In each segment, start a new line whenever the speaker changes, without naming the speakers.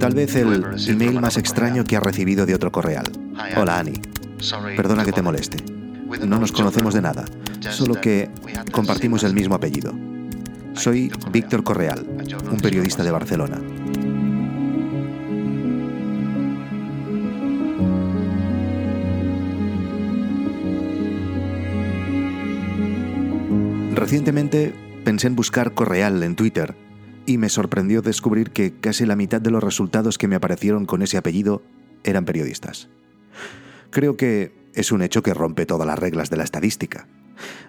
Tal vez el email más extraño que ha recibido de otro correal. Hola Annie. Perdona que te moleste. No nos conocemos de nada, solo que compartimos el mismo apellido. Soy Víctor Correal, un periodista de Barcelona. Recientemente pensé en buscar Correal en Twitter y me sorprendió descubrir que casi la mitad de los resultados que me aparecieron con ese apellido eran periodistas. Creo que es un hecho que rompe todas las reglas de la estadística.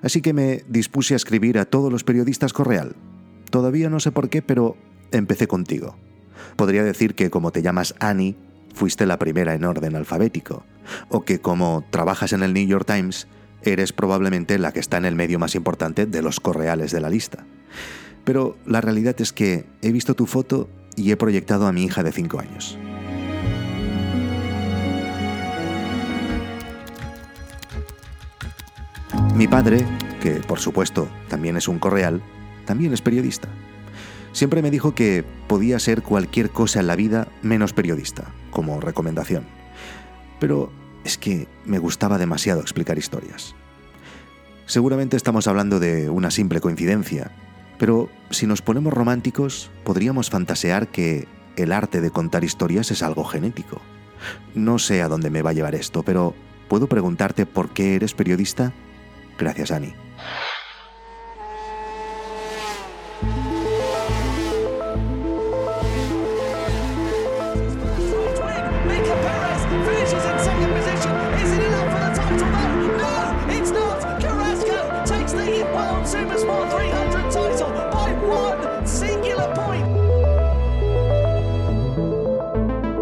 Así que me dispuse a escribir a todos los periodistas Correal. Todavía no sé por qué, pero empecé contigo. Podría decir que como te llamas Annie, fuiste la primera en orden alfabético, o que como trabajas en el New York Times, eres probablemente la que está en el medio más importante de los correales de la lista. Pero la realidad es que he visto tu foto y he proyectado a mi hija de 5 años. Mi padre, que por supuesto también es un correal, también es periodista. Siempre me dijo que podía ser cualquier cosa en la vida menos periodista, como recomendación. Pero es que me gustaba demasiado explicar historias. Seguramente estamos hablando de una simple coincidencia, pero si nos ponemos románticos, podríamos fantasear que el arte de contar historias es algo genético. No sé a dónde me va a llevar esto, pero ¿puedo preguntarte por qué eres periodista? Gracias, Annie.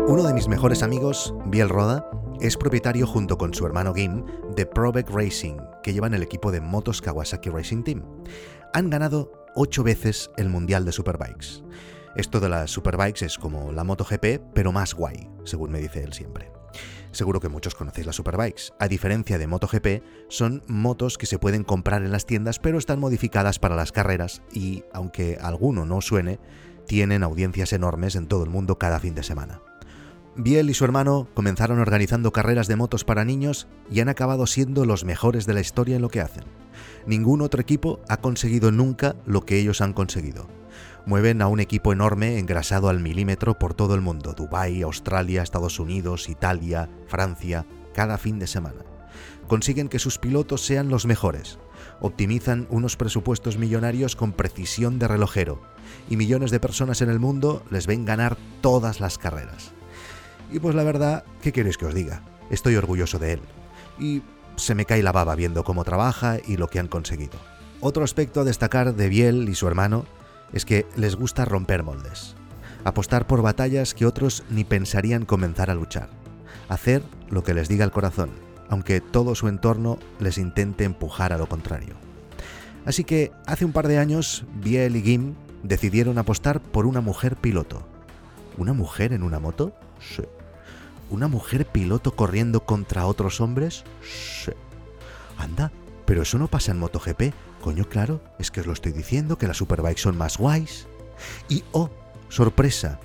Uno de mis mejores amigos, Biel Roda, es propietario junto con su hermano Game de Probec Racing, que llevan el equipo de motos Kawasaki Racing Team. Han ganado ocho veces el Mundial de Superbikes. Esto de las Superbikes es como la MotoGP, pero más guay, según me dice él siempre. Seguro que muchos conocéis las Superbikes. A diferencia de MotoGP, son motos que se pueden comprar en las tiendas, pero están modificadas para las carreras y, aunque alguno no suene, tienen audiencias enormes en todo el mundo cada fin de semana. Biel y su hermano comenzaron organizando carreras de motos para niños y han acabado siendo los mejores de la historia en lo que hacen. Ningún otro equipo ha conseguido nunca lo que ellos han conseguido. Mueven a un equipo enorme engrasado al milímetro por todo el mundo, Dubái, Australia, Estados Unidos, Italia, Francia, cada fin de semana. Consiguen que sus pilotos sean los mejores, optimizan unos presupuestos millonarios con precisión de relojero, y millones de personas en el mundo les ven ganar todas las carreras. Y pues la verdad, ¿qué queréis que os diga? Estoy orgulloso de él. Y se me cae la baba viendo cómo trabaja y lo que han conseguido. Otro aspecto a destacar de Biel y su hermano es que les gusta romper moldes, apostar por batallas que otros ni pensarían comenzar a luchar, hacer lo que les diga el corazón, aunque todo su entorno les intente empujar a lo contrario. Así que hace un par de años, Biel y Gim decidieron apostar por una mujer piloto. ¿Una mujer en una moto? Sí. ¿Una mujer piloto corriendo contra otros hombres? Sí. Anda, pero eso no pasa en MotoGP. Coño, claro, es que os lo estoy diciendo, que las Superbikes son más guays. Y oh, sorpresa.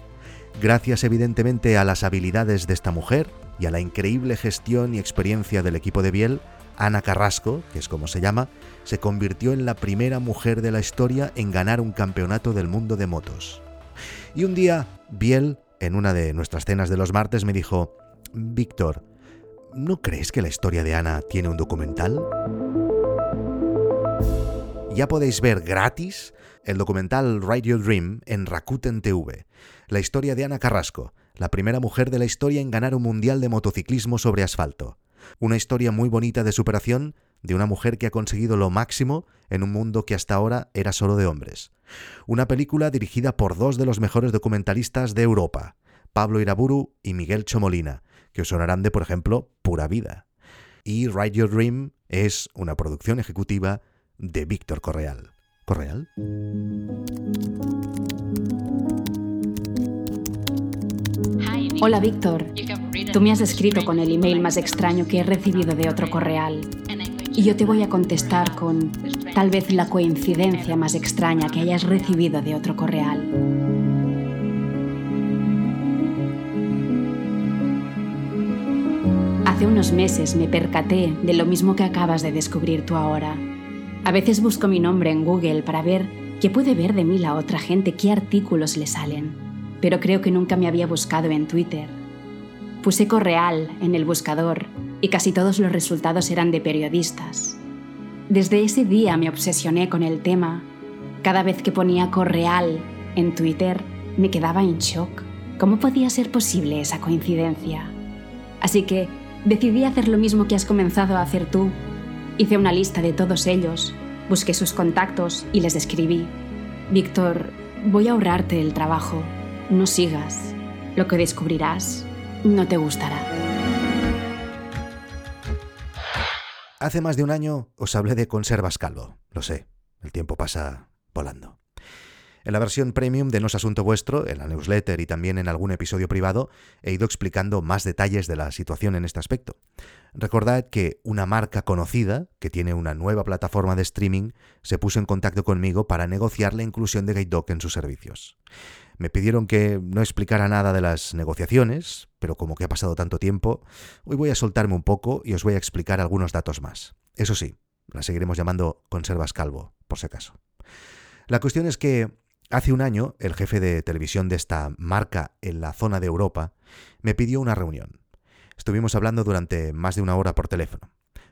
Gracias evidentemente a las habilidades de esta mujer y a la increíble gestión y experiencia del equipo de Biel, Ana Carrasco, que es como se llama, se convirtió en la primera mujer de la historia en ganar un campeonato del mundo de motos. Y un día, Biel en una de nuestras cenas de los martes me dijo, Víctor, ¿no crees que la historia de Ana tiene un documental? Ya podéis ver gratis el documental Ride Your Dream en Rakuten TV, la historia de Ana Carrasco, la primera mujer de la historia en ganar un mundial de motociclismo sobre asfalto. Una historia muy bonita de superación de una mujer que ha conseguido lo máximo en un mundo que hasta ahora era solo de hombres. Una película dirigida por dos de los mejores documentalistas de Europa, Pablo Iraburu y Miguel Chomolina, que os sonarán de, por ejemplo, Pura Vida. Y Ride Your Dream es una producción ejecutiva de Víctor Correal. ¿Correal?
Hola Víctor, tú me has escrito con el email más extraño que he recibido de otro correal. y yo te voy a contestar con tal vez la coincidencia más extraña que hayas recibido de otro correal. Hace unos meses me percaté de lo mismo que acabas de descubrir tú ahora. A veces busco mi nombre en Google para ver qué puede ver de mí la otra gente, qué artículos le salen, pero creo que nunca me había buscado en Twitter. Puse Correal en el buscador y casi todos los resultados eran de periodistas. Desde ese día me obsesioné con el tema. Cada vez que ponía Correal en Twitter me quedaba en shock. ¿Cómo podía ser posible esa coincidencia? Así que decidí hacer lo mismo que has comenzado a hacer tú. Hice una lista de todos ellos, busqué sus contactos y les escribí. Víctor, voy a ahorrarte el trabajo. No sigas. Lo que descubrirás no te gustará.
Hace más de un año os hablé de conservas calvo. Lo sé, el tiempo pasa volando. En la versión premium de No es Asunto Vuestro, en la newsletter y también en algún episodio privado, he ido explicando más detalles de la situación en este aspecto. Recordad que una marca conocida, que tiene una nueva plataforma de streaming, se puso en contacto conmigo para negociar la inclusión de GateDoc en sus servicios. Me pidieron que no explicara nada de las negociaciones, pero como que ha pasado tanto tiempo, hoy voy a soltarme un poco y os voy a explicar algunos datos más. Eso sí, la seguiremos llamando Conservas Calvo, por si acaso. La cuestión es que hace un año el jefe de televisión de esta marca en la zona de Europa me pidió una reunión. Estuvimos hablando durante más de una hora por teléfono.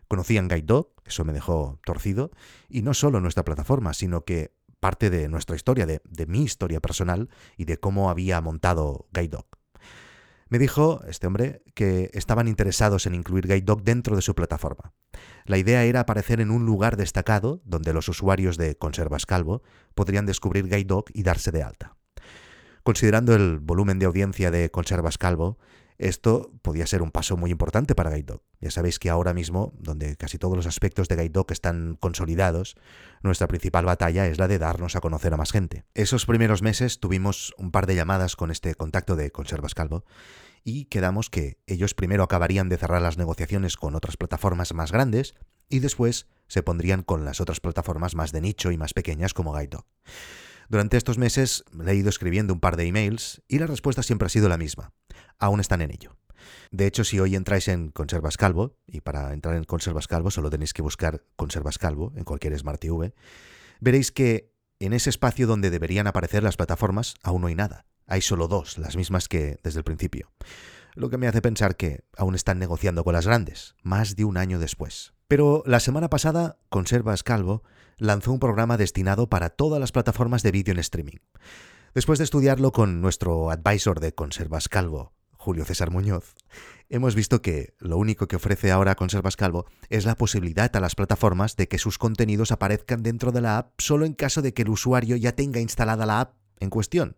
Conocían Guide Dog, eso me dejó torcido, y no solo nuestra plataforma, sino que parte de nuestra historia, de, mi historia personal y de cómo había montado Guide Dog. Me dijo este hombre que estaban interesados en incluir Guide Dog dentro de su plataforma. La idea era aparecer en un lugar destacado donde los usuarios de Conservas Calvo podrían descubrir Guide Dog y darse de alta. Considerando el volumen de audiencia de Conservas Calvo, esto podía ser un paso muy importante para GuideDog. Ya sabéis que ahora mismo, donde casi todos los aspectos de GuideDog están consolidados, nuestra principal batalla es la de darnos a conocer a más gente. Esos primeros meses tuvimos un par de llamadas con este contacto de Conservas Calvo y quedamos que ellos primero acabarían de cerrar las negociaciones con otras plataformas más grandes y después se pondrían con las otras plataformas más de nicho y más pequeñas como GuideDog. Durante estos meses le he ido escribiendo un par de emails y la respuesta siempre ha sido la misma. Aún están en ello. De hecho, si hoy entráis en Conservas Calvo, y para entrar en Conservas Calvo solo tenéis que buscar Conservas Calvo en cualquier Smart TV, veréis que en ese espacio donde deberían aparecer las plataformas aún no hay nada. Hay solo dos, las mismas que desde el principio. Lo que me hace pensar que aún están negociando con las grandes, más de un año después. Pero la semana pasada, Conservas Calvo lanzó un programa destinado para todas las plataformas de vídeo en streaming. Después de estudiarlo con nuestro advisor de Conservas Calvo, Julio César Muñoz, hemos visto que lo único que ofrece ahora Conservas Calvo es la posibilidad a las plataformas de que sus contenidos aparezcan dentro de la app solo en caso de que el usuario ya tenga instalada la app en cuestión.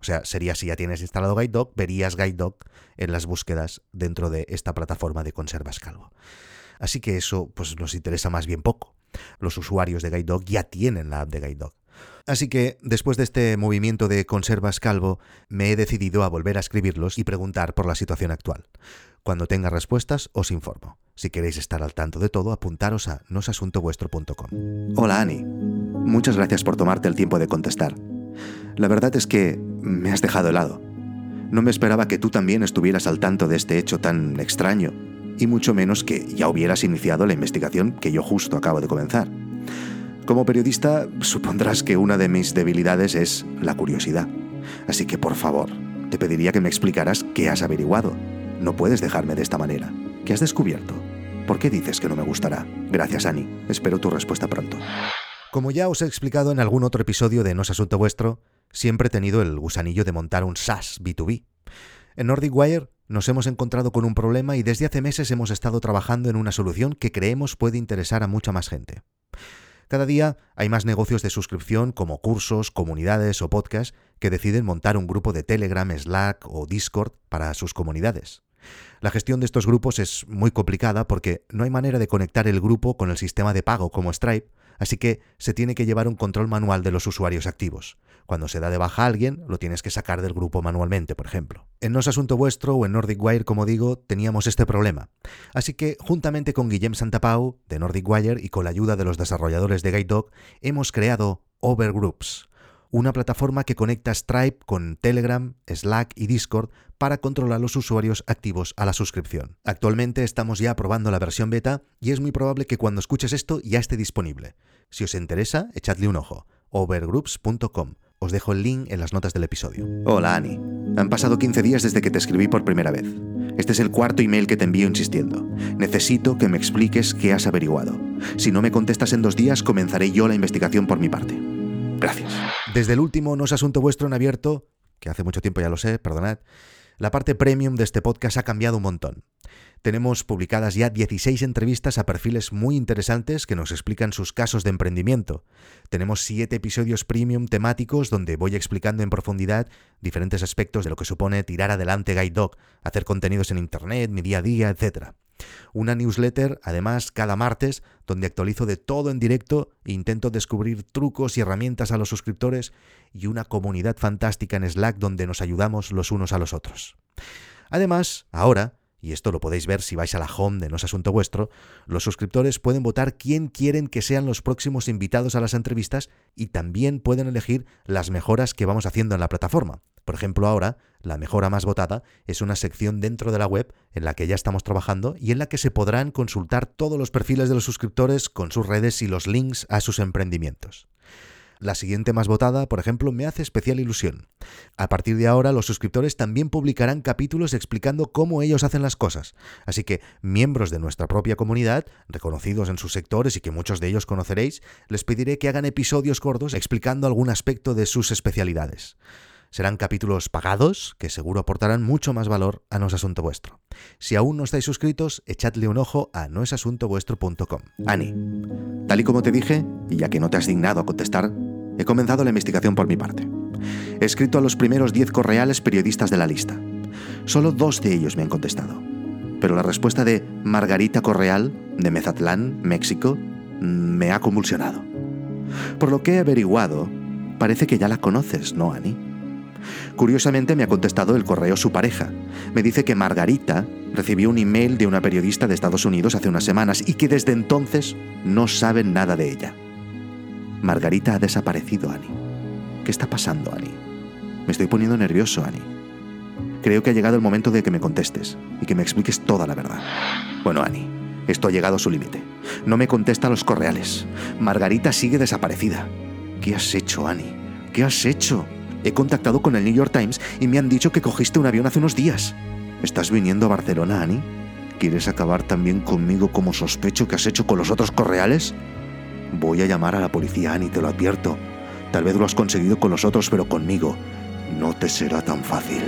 O sea, sería si ya tienes instalado GuideDog, verías GuideDog en las búsquedas dentro de esta plataforma de Conservas Calvo. Así que eso pues, nos interesa más bien poco. Los usuarios de GuideDog ya tienen la app de GuideDog. Así que, después de este movimiento de conservas calvo, me he decidido a volver a escribirlos y preguntar por la situación actual. Cuando tenga respuestas, os informo. Si queréis estar al tanto de todo, apuntaros a nosasuntovuestro.com. Hola Ani. Muchas gracias por tomarte el tiempo de contestar. La verdad es que me has dejado helado. No me esperaba que tú también estuvieras al tanto de este hecho tan extraño y mucho menos que ya hubieras iniciado la investigación que yo justo acabo de comenzar. Como periodista, supondrás que una de mis debilidades es la curiosidad. Así que, por favor, te pediría que me explicaras qué has averiguado. No puedes dejarme de esta manera. ¿Qué has descubierto? ¿Por qué dices que no me gustará? Gracias, Annie. Espero tu respuesta pronto. Como ya os he explicado en algún otro episodio de No es Asunto Vuestro, siempre he tenido el gusanillo de montar un SaaS B2B. En Nordic Wire nos hemos encontrado con un problema y desde hace meses hemos estado trabajando en una solución que creemos puede interesar a mucha más gente. Cada día hay más negocios de suscripción como cursos, comunidades o podcasts que deciden montar un grupo de Telegram, Slack o Discord para sus comunidades. La gestión de estos grupos es muy complicada porque no hay manera de conectar el grupo con el sistema de pago como Stripe, así que se tiene que llevar un control manual de los usuarios activos. Cuando se da de baja a alguien, lo tienes que sacar del grupo manualmente, por ejemplo. En No es Asunto Vuestro o en Nordic Wire, como digo, teníamos este problema. Así que, juntamente con Guillem Santapau, de Nordic Wire, y con la ayuda de los desarrolladores de GuideDog, hemos creado Overgroups, una plataforma que conecta Stripe con Telegram, Slack y Discord para controlar los usuarios activos a la suscripción. Actualmente estamos ya probando la versión beta y es muy probable que cuando escuches esto ya esté disponible. Si os interesa, echadle un ojo. overgroups.com. Os dejo el link en las notas del episodio. Hola Ani. Han pasado 15 días desde que te escribí por primera vez. Este es el cuarto email que te envío insistiendo. Necesito que me expliques qué has averiguado. Si no me contestas en dos días, comenzaré yo la investigación por mi parte. Gracias. Desde el último No es Asunto Vuestro en abierto, que hace mucho tiempo ya lo sé, perdonad, la parte premium de este podcast ha cambiado un montón. Tenemos publicadas ya 16 entrevistas a perfiles muy interesantes que nos explican sus casos de emprendimiento. Tenemos 7 episodios premium temáticos donde voy explicando en profundidad diferentes aspectos de lo que supone tirar adelante Guide Dog, hacer contenidos en Internet, mi día a día, etc. Una newsletter, además, cada martes, donde actualizo de todo en directo e intento descubrir trucos y herramientas a los suscriptores y una comunidad fantástica en Slack donde nos ayudamos los unos a los otros. Además, ahora, y esto lo podéis ver si vais a la home de No es Asunto Vuestro, los suscriptores pueden votar quién quieren que sean los próximos invitados a las entrevistas y también pueden elegir las mejoras que vamos haciendo en la plataforma. Por ejemplo, ahora, la mejora más votada es una sección dentro de la web en la que ya estamos trabajando y en la que se podrán consultar todos los perfiles de los suscriptores con sus redes y los links a sus emprendimientos. La siguiente más votada, por ejemplo, me hace especial ilusión. A partir de ahora, los suscriptores también publicarán capítulos explicando cómo ellos hacen las cosas. Así que, miembros de nuestra propia comunidad, reconocidos en sus sectores y que muchos de ellos conoceréis, les pediré que hagan episodios cortos explicando algún aspecto de sus especialidades. Serán capítulos pagados que seguro aportarán mucho más valor a No es Asunto Vuestro. Si aún no estáis suscritos, echadle un ojo a noesasuntovuestro.com. Ani, tal y como te dije, y ya que no te has dignado a contestar, he comenzado la investigación por mi parte. He escrito a los primeros 10 correales periodistas de la lista. Solo dos de ellos me han contestado. Pero la respuesta de Margarita Correal, de Mezatlán, México, me ha convulsionado. Por lo que he averiguado, parece que ya la conoces, ¿no, Ani? Curiosamente me ha contestado el correo su pareja. Me dice que Margarita recibió un email de una periodista de Estados Unidos hace unas semanas y que desde entonces no saben nada de ella. Margarita ha desaparecido, Annie. ¿Qué está pasando, Annie? Me estoy poniendo nervioso, Annie. Creo que ha llegado el momento de que me contestes y que me expliques toda la verdad. Bueno, Annie, esto ha llegado a su límite. No me contesta los correales. Margarita sigue desaparecida. ¿Qué has hecho, Annie? ¿Qué has hecho? He contactado con el New York Times y me han dicho que cogiste un avión hace unos días. ¿Estás viniendo a Barcelona, Annie? ¿Quieres acabar también conmigo como sospecho que has hecho con los otros correales? Voy a llamar a la policía, Annie, te lo advierto. Tal vez lo has conseguido con los otros, pero conmigo no te será tan fácil.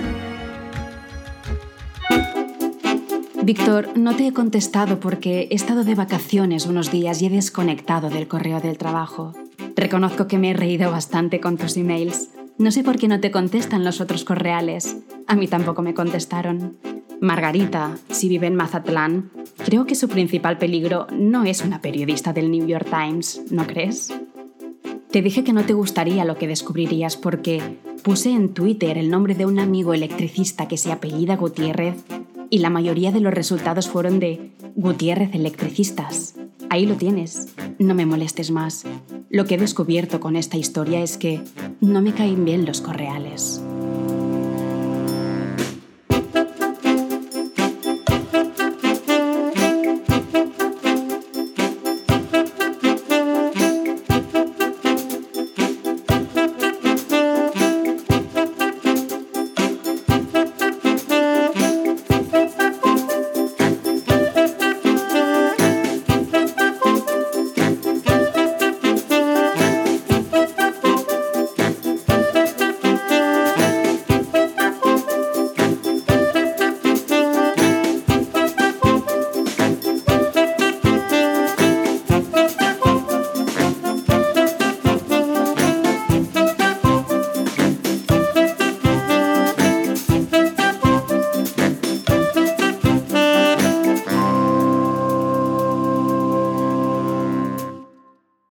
Víctor, no te he contestado porque he estado de vacaciones unos días y he desconectado del correo del trabajo. Reconozco que me he reído bastante con tus emails. No sé por qué no te contestan los otros correales. A mí tampoco me contestaron. Margarita, si vive en Mazatlán, creo que su principal peligro no es una periodista del New York Times, ¿no crees? Te dije que no te gustaría lo que descubrirías porque puse en Twitter el nombre de un amigo electricista que se apellida Gutiérrez y la mayoría de los resultados fueron de Gutiérrez Electricistas. Ahí lo tienes. No me molestes más. Lo que he descubierto con esta historia es que no me caen bien los correales.